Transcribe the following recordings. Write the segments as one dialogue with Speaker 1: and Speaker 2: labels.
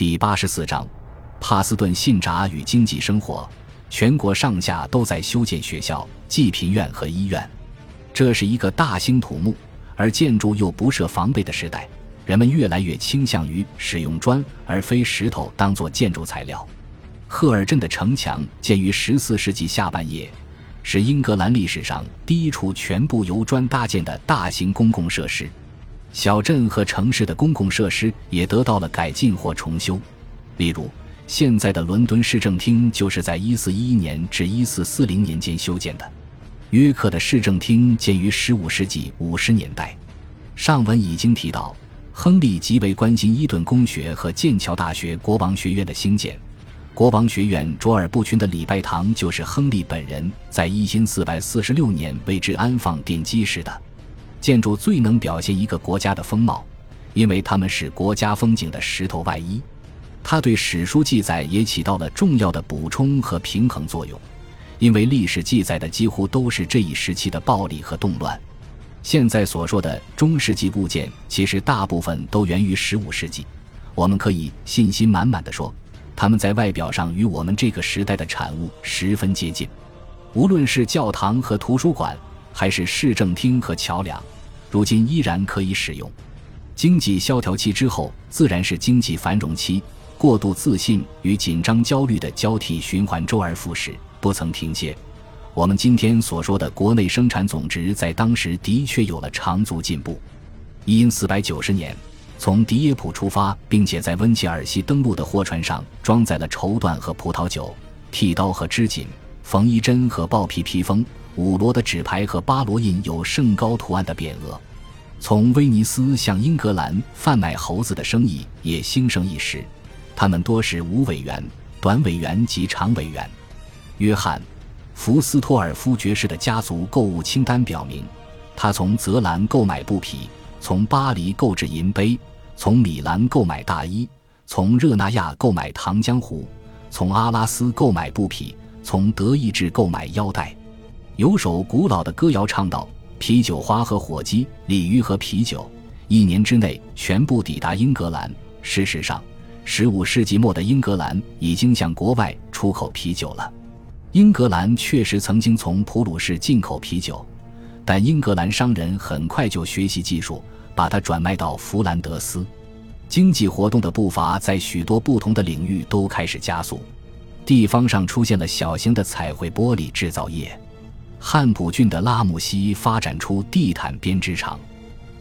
Speaker 1: 第八十四章，帕斯顿信札与经济生活。全国上下都在修建学校、济贫院和医院。这是一个大兴土木，而建筑又不设防备的时代。人们越来越倾向于使用砖而非石头当做建筑材料。赫尔镇的城墙建于十四世纪下半叶。是英格兰历史上第一处全部由砖搭建的大型公共设施，小镇和城市的公共设施也得到了改进或重修。例如，现在的伦敦市政厅就是在1411年至1440年间修建的。约克的市政厅建于15世纪50年代。上文已经提到，亨利极为关心伊顿公学和剑桥大学国王学院的兴建。国王学院卓尔不群的礼拜堂就是亨利本人在一千四百四十六年为之安放奠基时的。建筑最能表现一个国家的风貌，因为它们是国家风景的石头外衣。它对史书记载也起到了重要的补充和平衡作用，因为历史记载的几乎都是这一时期的暴力和动乱。现在所说的中世纪物件，其实大部分都源于十五世纪。我们可以信心满满的说。他们在外表上与我们这个时代的产物十分接近，无论是教堂和图书馆，还是市政厅和桥梁，如今依然可以使用。经济萧条期之后，自然是经济繁荣期，过度自信与紧张焦虑的交替循环，周而复始，不曾停歇。我们今天所说的国内生产总值，在当时的确有了长足进步。因四百九十年。从迪耶普出发，并且在温切尔西登陆的货船上装载了绸缎和葡萄酒、剃刀和织锦、缝衣针和豹皮披风、五罗的纸牌和巴罗印有圣高图案的匾额。从威尼斯向英格兰贩卖猴子的生意也兴盛一时，他们多是无尾猿、短尾猿及长尾猿。约翰·福斯托尔夫爵士的家族购物清单表明，他从泽兰购买布匹，从巴黎购置银杯。从米兰购买大衣，从热那亚购买糖浆壶，从阿拉斯购买布匹，从德意志购买腰带。有首古老的歌谣唱道：“啤酒花和火鸡，鲤鱼和啤酒，一年之内全部抵达英格兰。”事实上，十五世纪末的英格兰已经向国外出口啤酒了。英格兰确实曾经从普鲁士进口啤酒，但英格兰商人很快就学习技术。把它转卖到弗兰德斯，经济活动的步伐在许多不同的领域都开始加速。地方上出现了小型的彩绘玻璃制造业，汉普郡的拉姆西发展出地毯编织厂。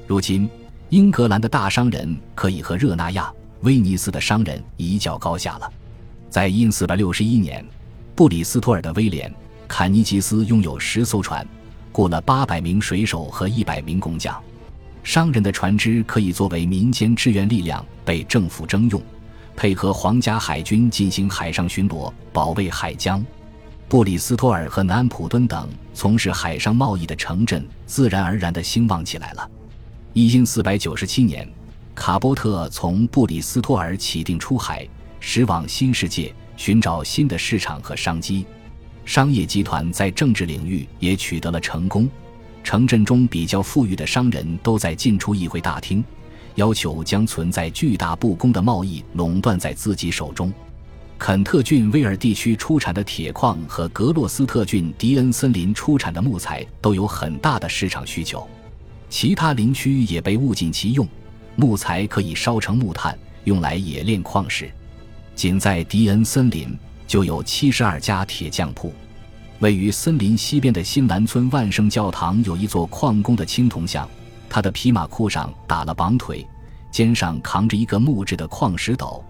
Speaker 1: 如今，英格兰的大商人可以和热那亚、威尼斯的商人一较高下了。在因四百六十一年，布里斯托尔的威廉·坎尼吉斯拥有十艘船，雇了八百名水手和一百名工匠。商人的船只可以作为民间支援力量被政府征用，配合皇家海军进行海上巡逻，保卫海疆。布里斯托尔和南安普敦等从事海上贸易的城镇自然而然地兴旺起来了。一因四百九十七年，卡波特从布里斯托尔起定出海，驶往新世界，寻找新的市场和商机。商业集团在政治领域也取得了成功。城镇中比较富裕的商人都在进出议会大厅，要求将存在巨大不公的贸易垄断在自己手中。肯特郡威尔地区出产的铁矿和格洛斯特郡迪恩森林出产的木材都有很大的市场需求，其他林区也被物尽其用。木材可以烧成木炭，用来冶炼矿石。仅在迪恩森林就有七十二家铁匠铺。位于森林西边的新兰村万圣教堂有一座矿工的青铜像，他的皮马裤上打了绑腿，肩上扛着一个木质的矿石斗，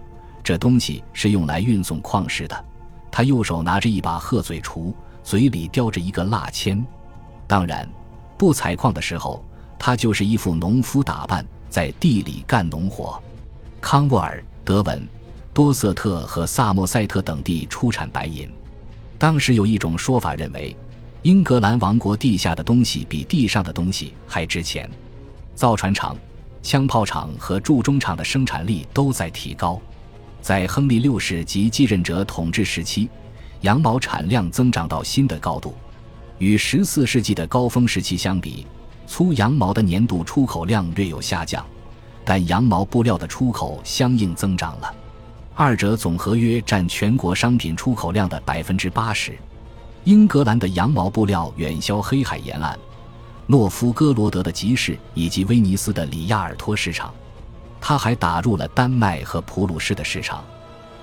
Speaker 1: 这东西是用来运送矿石的。他右手拿着一把鹤嘴锄，嘴里叼着一个蜡签。当然，不采矿的时候，他就是一副农夫打扮，在地里干农活。康沃尔、德文、多瑟特和萨默塞特等地出产白银。当时有一种说法认为，英格兰王国地下的东西比地上的东西还值钱。造船厂、枪炮厂和铸钟厂的生产力都在提高。在亨利六世及继任者统治时期，羊毛产量增长到新的高度。与十四世纪的高峰时期相比，粗羊毛的年度出口量略有下降，但羊毛布料的出口相应增长了。二者总合约占全国商品出口量的百分之八十。英格兰的羊毛布料远销黑海沿岸、诺夫哥罗德的集市以及威尼斯的里亚尔托市场。它还打入了丹麦和普鲁士的市场。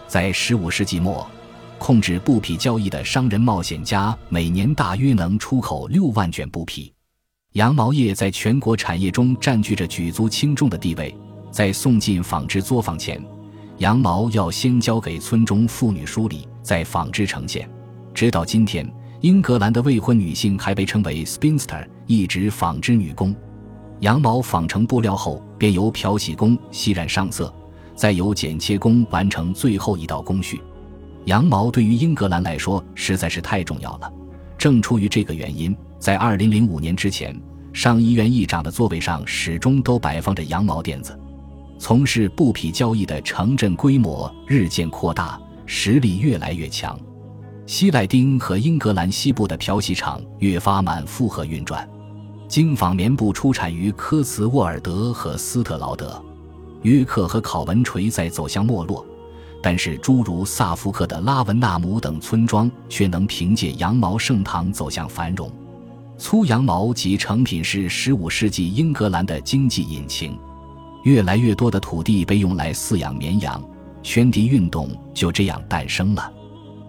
Speaker 1: 在15世纪末，控制布匹交易的商人冒险家每年大约能出口6万卷布匹。羊毛业在全国产业中占据着举足轻重的地位。在送进纺织作坊前，羊毛要先交给村中妇女梳理，再纺织成线。直到今天，英格兰的未婚女性还被称为 spinster，一指纺织女工。羊毛纺成布料后，便由漂洗工洗染上色，再由剪切工完成最后一道工序。羊毛对于英格兰来说实在是太重要了。正出于这个原因，在2005年之前，上议院议长的座位上始终都摆放着羊毛垫子。从事布匹交易的城镇规模日渐扩大，实力越来越强。西赖丁和英格兰西部的漂洗厂越发满负荷运转。精纺棉布出产于科茨沃尔德和斯特劳德。约克和考文垂在走向没落，但是诸如萨福克的拉文纳姆等村庄却能凭借羊毛盛唐走向繁荣。粗羊毛及成品是15世纪英格兰的经济引擎。越来越多的土地被用来饲养绵羊，圈地运动就这样诞生了。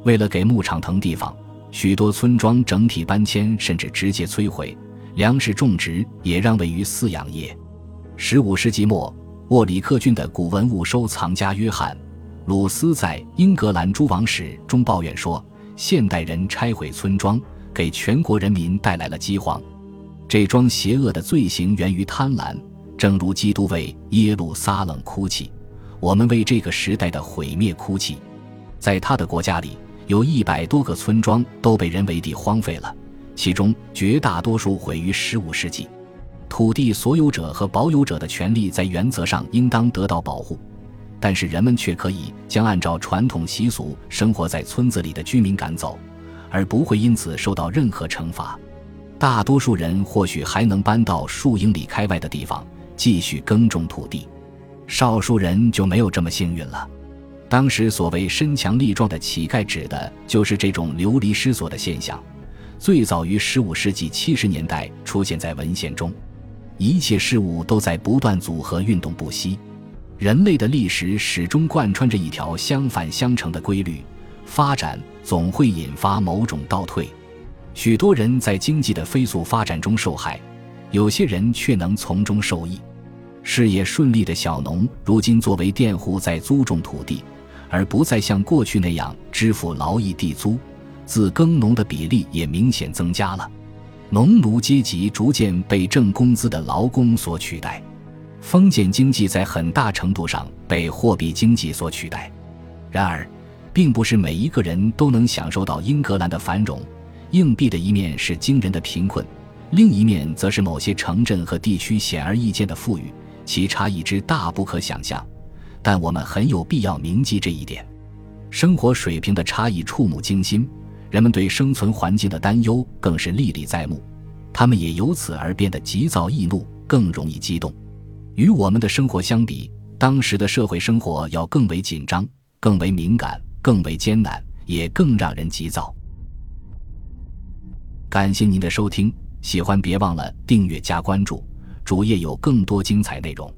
Speaker 1: 为了给牧场腾地方，许多村庄整体搬迁，甚至直接摧毁。粮食种植也让位于饲养业。十五世纪末，沃里克郡的古文物收藏家约翰·鲁斯在《英格兰诸王史》中抱怨说：“现代人拆毁村庄，给全国人民带来了饥荒。这桩邪恶的罪行源于贪婪。”正如基督为耶路撒冷哭泣，我们为这个时代的毁灭哭泣。在他的国家里，有一百多个村庄都被人为地荒废了，其中绝大多数毁于十五世纪。土地所有者和保有者的权利在原则上应当得到保护，但是人们却可以将按照传统习俗生活在村子里的居民赶走，而不会因此受到任何惩罚。大多数人或许还能搬到数英里开外的地方。继续耕种土地，少数人就没有这么幸运了。当时所谓身强力壮的乞丐，指的就是这种流离失所的现象。最早于15世纪70年代出现在文献中。一切事物都在不断组合运动不息，人类的历史始终贯穿着一条相反相成的规律：发展总会引发某种倒退。许多人在经济的飞速发展中受害，有些人却能从中受益。事业顺利的小农，如今作为佃户在租种土地，而不再像过去那样支付劳役地租。自耕农的比例也明显增加了，农奴阶级逐渐被挣工资的劳工所取代。封建经济在很大程度上被货币经济所取代。然而，并不是每一个人都能享受到英格兰的繁荣。硬币的一面是惊人的贫困，另一面则是某些城镇和地区显而易见的富裕。其差异之大不可想象，但我们很有必要铭记这一点。生活水平的差异触目惊心，人们对生存环境的担忧更是历历在目，他们也由此而变得急躁易怒，更容易激动。与我们的生活相比，当时的社会生活要更为紧张、更为敏感、更为艰难，也更让人急躁。感谢您的收听，喜欢别忘了订阅加关注。主页有更多精彩内容。